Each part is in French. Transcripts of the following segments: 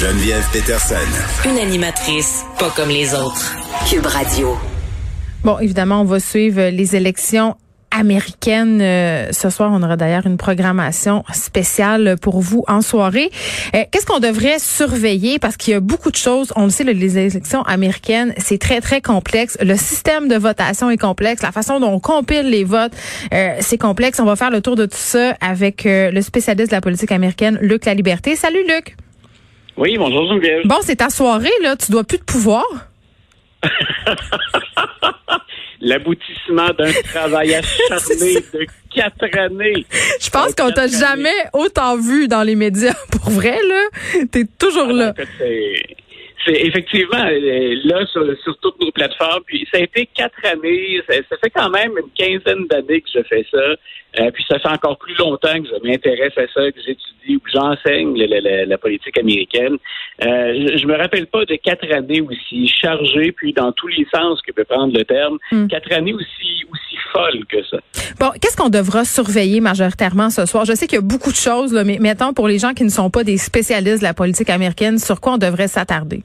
Geneviève Peterson. Une animatrice pas comme les autres. Cube Radio. Bon, évidemment, on va suivre les élections américaines. Euh, ce soir, on aura d'ailleurs une programmation spéciale pour vous en soirée. Euh, Qu'est-ce qu'on devrait surveiller? Parce qu'il y a beaucoup de choses. On le sait, les élections américaines, c'est très, très complexe. Le système de votation est complexe. La façon dont on compile les votes, euh, c'est complexe. On va faire le tour de tout ça avec le spécialiste de la politique américaine, Luc La Liberté. Salut, Luc. Oui, bonjour Geneviève. Bon, c'est ta soirée, là. Tu dois plus de pouvoir. L'aboutissement d'un travail acharné de quatre années. Je pense qu'on t'a jamais autant vu dans les médias. Pour vrai, là, t'es toujours là. C'est effectivement euh, là sur, sur toutes nos plateformes. Puis ça a été quatre années. Ça, ça fait quand même une quinzaine d'années que je fais ça. Euh, puis ça fait encore plus longtemps que je m'intéresse à ça, que j'étudie ou que j'enseigne la, la- la politique américaine. Euh, je, je me rappelle pas de quatre années aussi chargées, puis dans tous les sens que peut prendre le terme, Hmm. quatre années aussi aussi folles que ça. Bon, qu'est-ce qu'on devra surveiller majoritairement ce soir? Je sais qu'il y a beaucoup de choses, là, mais mettons pour les gens qui ne sont pas des spécialistes de la politique américaine, sur quoi on devrait s'attarder?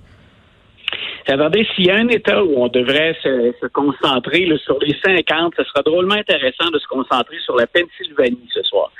Attendez, s'il y a un État où on devrait se, se concentrer là, sur les 50, ce sera drôlement intéressant de se concentrer sur la Pennsylvanie ce soir.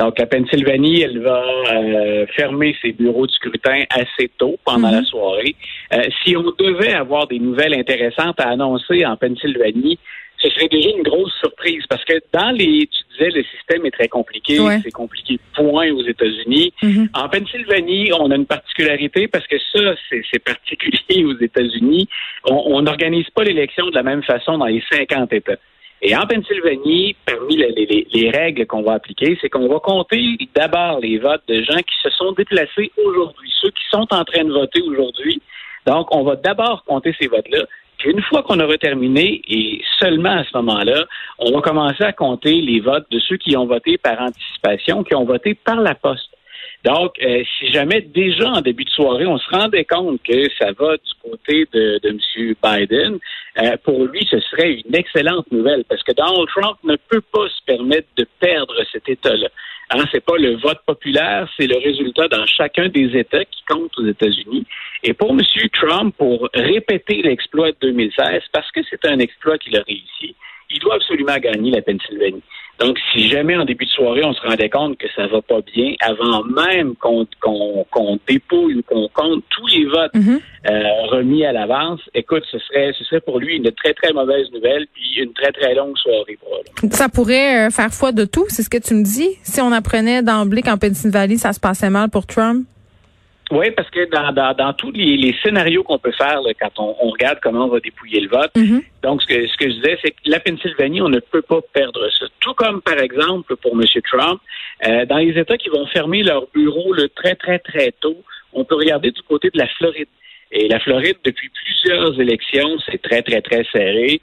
Donc, la Pennsylvanie, elle va euh, fermer ses bureaux de scrutin assez tôt pendant Mhm. la soirée. Euh, si on devait avoir des nouvelles intéressantes à annoncer en Pennsylvanie, ce serait déjà une grosse surprise parce que dans les, tu disais, le système est très compliqué, Ouais. c'est compliqué point aux États-Unis. Mhm. En Pennsylvanie, on a une particularité parce que ça, c'est c'est particulier aux États-Unis. On n'organise pas l'élection de la même façon dans les 50 États. Et en Pennsylvanie, parmi les, les- les règles qu'on va appliquer, c'est qu'on va compter d'abord les votes de gens qui se sont déplacés aujourd'hui, ceux qui sont en train de voter aujourd'hui. Donc, on va d'abord compter ces votes-là. Une fois qu'on aura terminé, et seulement à ce moment-là, on va commencer à compter les votes de ceux qui ont voté par anticipation, qui ont voté par la poste. Donc, euh, si jamais déjà en début de soirée, on se rendait compte que ça va du côté de, de M. Biden, euh, pour lui, ce serait une excellente nouvelle parce que Donald Trump ne peut pas se permettre de perdre cet État-là. Hein, c'est pas le vote populaire, c'est le résultat dans chacun des États qui compte aux États-Unis. Et pour M. Trump, pour répéter l'exploit de 2016, parce que c'est un exploit qu'il a réussi, il doit absolument gagner la Pennsylvanie. Donc, si jamais en début de soirée, on se rendait compte que ça va pas bien, avant même qu'on qu'on qu'on dépouille ou qu'on compte tous les votes Mhm. euh, remis à l'avance, écoute, ce serait, ce serait pour lui une très, très mauvaise nouvelle, puis une très, très longue soirée pour lui. Ça pourrait euh, faire foi de tout, c'est ce que tu me dis? Si on apprenait d'emblée qu'en Pennsylvanie, ça se passait mal pour Trump? Oui, parce que dans, dans, dans tous les, les scénarios qu'on peut faire là, quand on, on regarde comment on va dépouiller le vote, Mhm. donc ce que, ce que je disais, c'est que la Pennsylvanie, on ne peut pas perdre ça. Tout comme, par exemple, pour M. Trump, euh, dans les États qui vont fermer leurs bureaux le très, très, très tôt, on peut regarder du côté de la Floride. Et la Floride, depuis plusieurs élections, c'est très, très, très serré.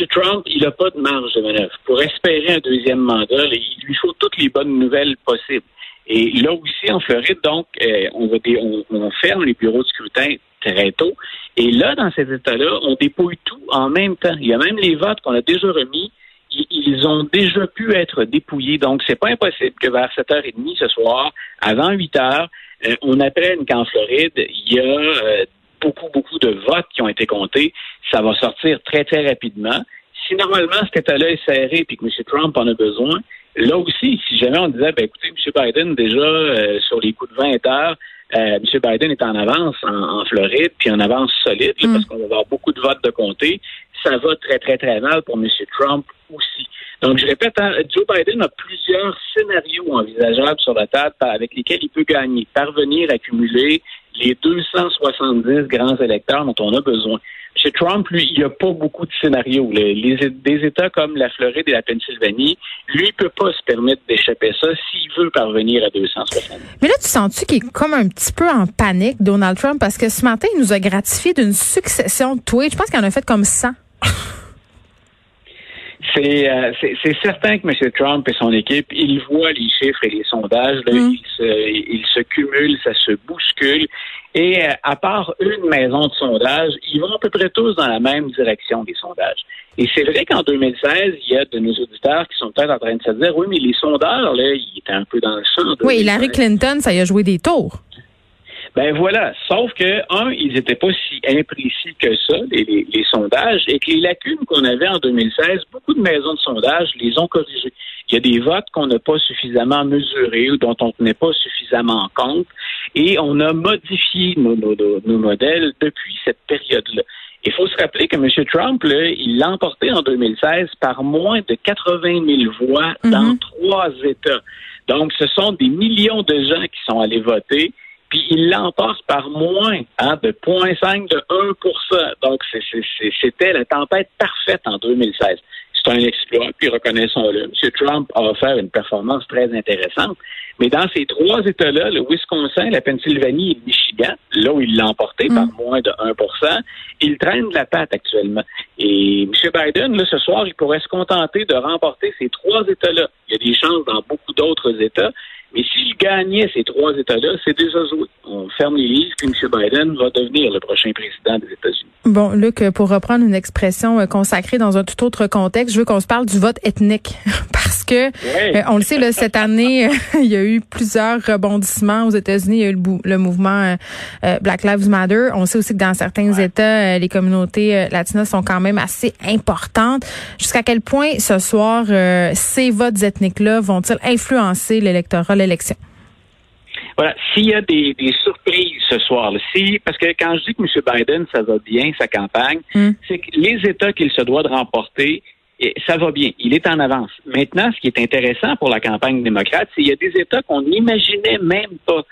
M. Trump, il n'a pas de marge de manœuvre. Pour espérer un deuxième mandat, il lui faut toutes les bonnes nouvelles possibles. Et là aussi, en Floride, donc, euh, on, va on, on ferme les bureaux de scrutin très tôt. Et là, dans cet état-là, on dépouille tout en même temps. Il y a même les votes qu'on a déjà remis. Ils, ils ont déjà pu être dépouillés. Donc, c'est pas impossible que vers 7h30 ce soir, avant 8h, euh, on apprenne qu'en Floride, il y a euh, beaucoup, beaucoup de votes qui ont été comptés. Ça va sortir très, très rapidement. Si normalement cet état-là est serré et que M. Trump en a besoin, là aussi, si jamais on disait, ben, écoutez, M. Biden, déjà, euh, sur les coups de 20 heures, euh, M. Biden est en avance en, en Floride, puis en avance solide, là, Mm. parce qu'on va avoir beaucoup de votes de comté. Ça va très, très, très mal pour M. Trump aussi. Donc, je répète, hein, Joe Biden a plusieurs scénarios envisageables sur la table par- avec lesquels il peut gagner, parvenir à cumuler les 270 grands électeurs dont on a besoin. Chez Trump, lui, il n'y a pas beaucoup de scénarios. Les, les- des États comme la Floride et la Pennsylvanie, lui, il peut pas se permettre d'échapper ça s'il veut parvenir à 270. Mais là, tu sens-tu qu'il est comme un petit peu en panique, Donald Trump, parce que ce matin, il nous a gratifié d'une succession de tweets. Je pense qu'il en a fait comme 100. C'est euh, c'est- certain que M. Trump et son équipe, ils voient les chiffres et les sondages, là, Mm. ils, se, ils se cumulent, ça se bouscule. Et euh, à part une maison de sondage, ils vont à peu près tous dans la même direction des sondages. Et c'est vrai qu'en 2016, il y a de nos auditeurs qui sont peut-être en train de se dire, oui, mais les sondeurs, là, ils étaient un peu dans le champ. Oui, 2016. Hillary Clinton, ça y a joué des tours. Ben voilà. Sauf que, un, ils n'étaient pas si imprécis que ça, les, les, sondages, et que les lacunes qu'on avait en 2016, beaucoup de maisons de sondage les ont corrigées. Il y a des votes qu'on n'a pas suffisamment mesurés ou dont on ne tenait pas suffisamment compte, et on a modifié nos, nos, nos modèles depuis cette période-là. Il faut se rappeler que M. Trump, là, il l'a emporté en 2016 par moins de 80 000 voix dans mhm. trois États. Donc, ce sont des millions de gens qui sont allés voter puis il l'emporte par moins hein, de 0,5 de 1% Donc, c'était la tempête parfaite en 2016. C'est un exploit, puis reconnaissons-le. M. Trump a offert une performance très intéressante. Mais dans ces trois États-là, le Wisconsin, la Pennsylvanie et le Michigan, là où il l'a emporté par mm. moins de 1% il traîne de la patte actuellement. Et M. Biden, là, ce soir, il pourrait se contenter de remporter ces trois États-là. Il y a des chances dans beaucoup d'autres États, mais s'il gagnait ces trois États-là, c'est déjà joué. On ferme les livres, puis M. Biden va devenir le prochain président des États-Unis. Bon, Luc, pour reprendre une expression euh, consacrée dans un tout autre contexte, je veux qu'on se parle du vote ethnique. Parce que, euh, on le sait, là, cette année, il y a eu plusieurs rebondissements aux États-Unis. Il y a eu le, mouvement euh, Black Lives Matter. On sait aussi que dans certains États, les communautés latinas sont quand même assez importantes. Jusqu'à quel point, ce soir, ces votes ethniques-là vont-ils influencer l'électorat? l'élection? Voilà. S'il y a des, surprises ce soir, si, parce que quand je dis que M. Biden, ça va bien, sa campagne, hmm. c'est que les États qu'il se doit de remporter, ça va bien. Il est en avance. Maintenant, ce qui est intéressant pour la campagne démocrate, c'est qu'il y a des États qu'on n'imaginait même pas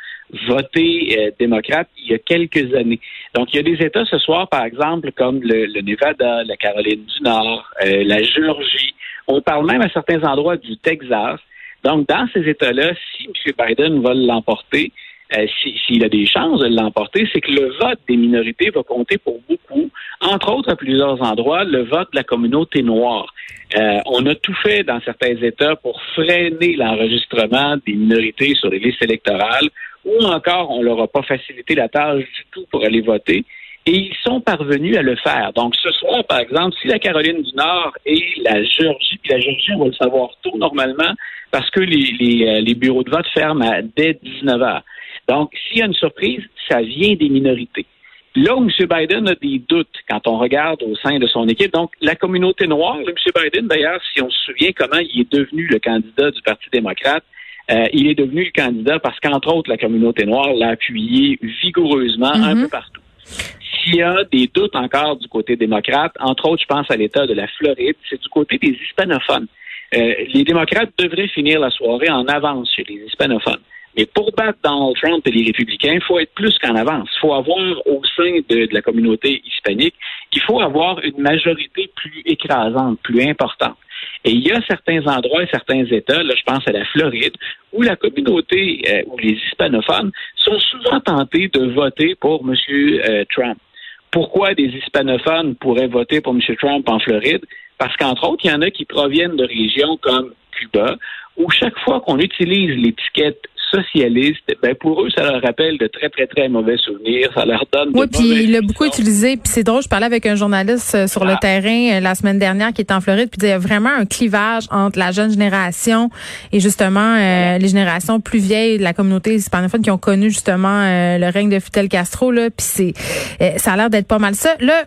voter euh, démocrate il y a quelques années. Donc, il y a des États ce soir, par exemple, comme le, Nevada, la Caroline du Nord, euh, la Géorgie. On parle même à certains endroits du Texas donc, dans ces États-là, si M. Biden va l'emporter, euh, s'il a des chances de l'emporter, c'est que le vote des minorités va compter pour beaucoup, entre autres à plusieurs endroits, le vote de la communauté noire. Euh, on a tout fait dans certains États pour freiner l'enregistrement des minorités sur les listes électorales, ou encore on leur a pas facilité la tâche du tout pour aller voter. Et ils sont parvenus à le faire. Donc, ce soir, par exemple, si la Caroline du Nord et la Géorgie, puis la Géorgie, on va le savoir tôt normalement, parce que les, les, euh, les bureaux de vote ferment à, dès 19 heures. Donc, s'il y a une surprise, ça vient des minorités. Là où M. Biden a des doutes quand on regarde au sein de son équipe, donc la communauté noire, M. Biden, d'ailleurs, si on se souvient comment il est devenu le candidat du Parti démocrate, euh, il est devenu le candidat parce qu'entre autres, la communauté noire l'a appuyé vigoureusement un mm-hmm. peu partout. S'il y a des doutes encore du côté démocrate, entre autres, je pense à l'État de la Floride, c'est du côté des hispanophones. Euh, les démocrates devraient finir la soirée en avance chez les hispanophones. Mais pour battre Donald Trump et les républicains, il faut être plus qu'en avance. Il faut avoir au sein de, la communauté hispanique, il faut avoir une majorité plus écrasante, plus importante. Et il y a certains endroits certains États, là je pense à la Floride, où la communauté, euh, où les hispanophones sont souvent tentés de voter pour M. Euh, Trump. Pourquoi des hispanophones pourraient voter pour M. Trump en Floride? Parce qu'entre autres, il y en a qui proviennent de régions comme Cuba, où chaque fois qu'on utilise l'étiquette socialiste, ben pour eux, ça leur rappelle de très, très, très mauvais souvenirs. Ça leur donne Oui, puis il l'a beaucoup utilisé. Puis c'est drôle, je parlais avec un journaliste euh, sur le ah. terrain euh, la semaine dernière qui est en Floride, puis il y a vraiment un clivage entre la jeune génération et justement euh, les générations plus vieilles de la communauté hispanophone qui ont connu justement le règne de Fidel Castro. Là, puis c'est ça a l'air d'être pas mal ça. Là,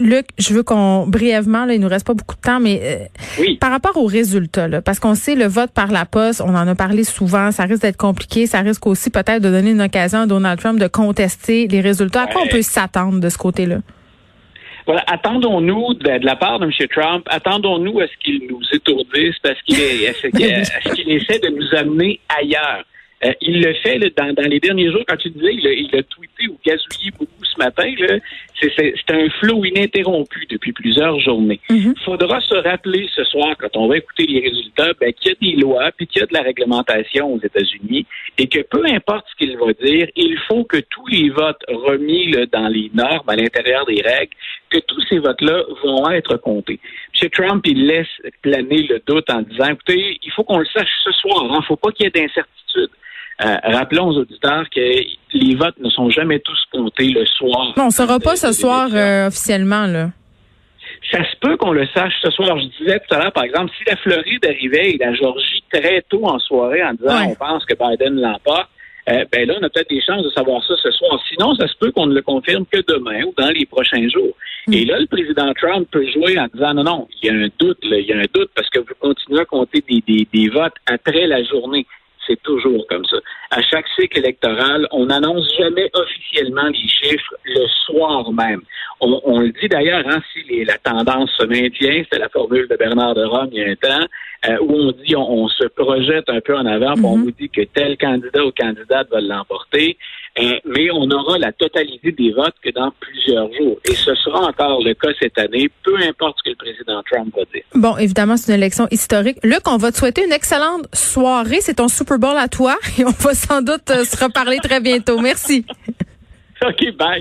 Luc, je veux qu'on brièvement, là, il nous reste pas beaucoup de temps, mais euh, par rapport aux résultats, là, parce qu'on sait le vote par la poste, on en a parlé souvent, ça risque d'être compliqué, ça risque aussi peut-être de donner une occasion à Donald Trump de contester les résultats. À quoi on peut s'attendre de ce côté-là? Voilà, attendons-nous de, la part de M. Trump, attendons-nous à ce qu'il nous étourdisse parce qu'il qu'il essaie de nous amener ailleurs. Euh, il le fait dans, les derniers jours, quand tu disais, il a, il a tweeté ou gazouillé beaucoup ce matin. C'est un flot ininterrompu depuis plusieurs journées. Il mhm. faudra se rappeler ce soir, quand on va écouter les résultats, ben, qu'il y a des lois, puis qu'il y a de la réglementation aux États-Unis, et que peu importe ce qu'il va dire, il faut que tous les votes remis dans les normes, à l'intérieur des règles, que tous ces votes-là vont être comptés. M. Trump, il laisse planer le doute en disant, écoutez, il faut qu'on le sache ce soir, il hein, ne faut pas qu'il y ait d'incertitude. Euh, rappelons aux auditeurs que les votes ne sont jamais tous comptés le soir. Non, on ne saura pas ce soir euh, officiellement, là. Ça se peut qu'on le sache ce soir. Je disais tout à l'heure, par exemple, si la Floride arrivait et la Georgie très tôt en soirée en disant on pense que Biden l'emporte, euh, ben là, on a peut-être des chances de savoir ça ce soir. Sinon, ça se peut qu'on ne le confirme que demain ou dans les prochains jours. Hmm. Et là, le président Trump peut jouer en disant non, non, il y a un doute, il y a un doute parce que vous continuez à compter des, des, des votes après la journée c'est toujours comme ça. À chaque cycle électoral, on n'annonce jamais officiellement les chiffres le soir même. On, le dit d'ailleurs, hein, si la tendance se maintient, c'est la formule de Bernard de Rome il y a un temps, euh, où on dit on, se projette un peu en avant, on mhm. vous dit que tel candidat ou candidate va l'emporter, euh, mais on aura la totalité des votes que dans plusieurs jours. Et ce sera encore le cas cette année, peu importe ce que le président Trump va dire. Bon, évidemment, c'est une élection historique. Luc, on va te souhaiter une excellente soirée. C'est ton Super Bowl à toi et on va sans doute euh, se reparler très bientôt. Merci. OK, bye.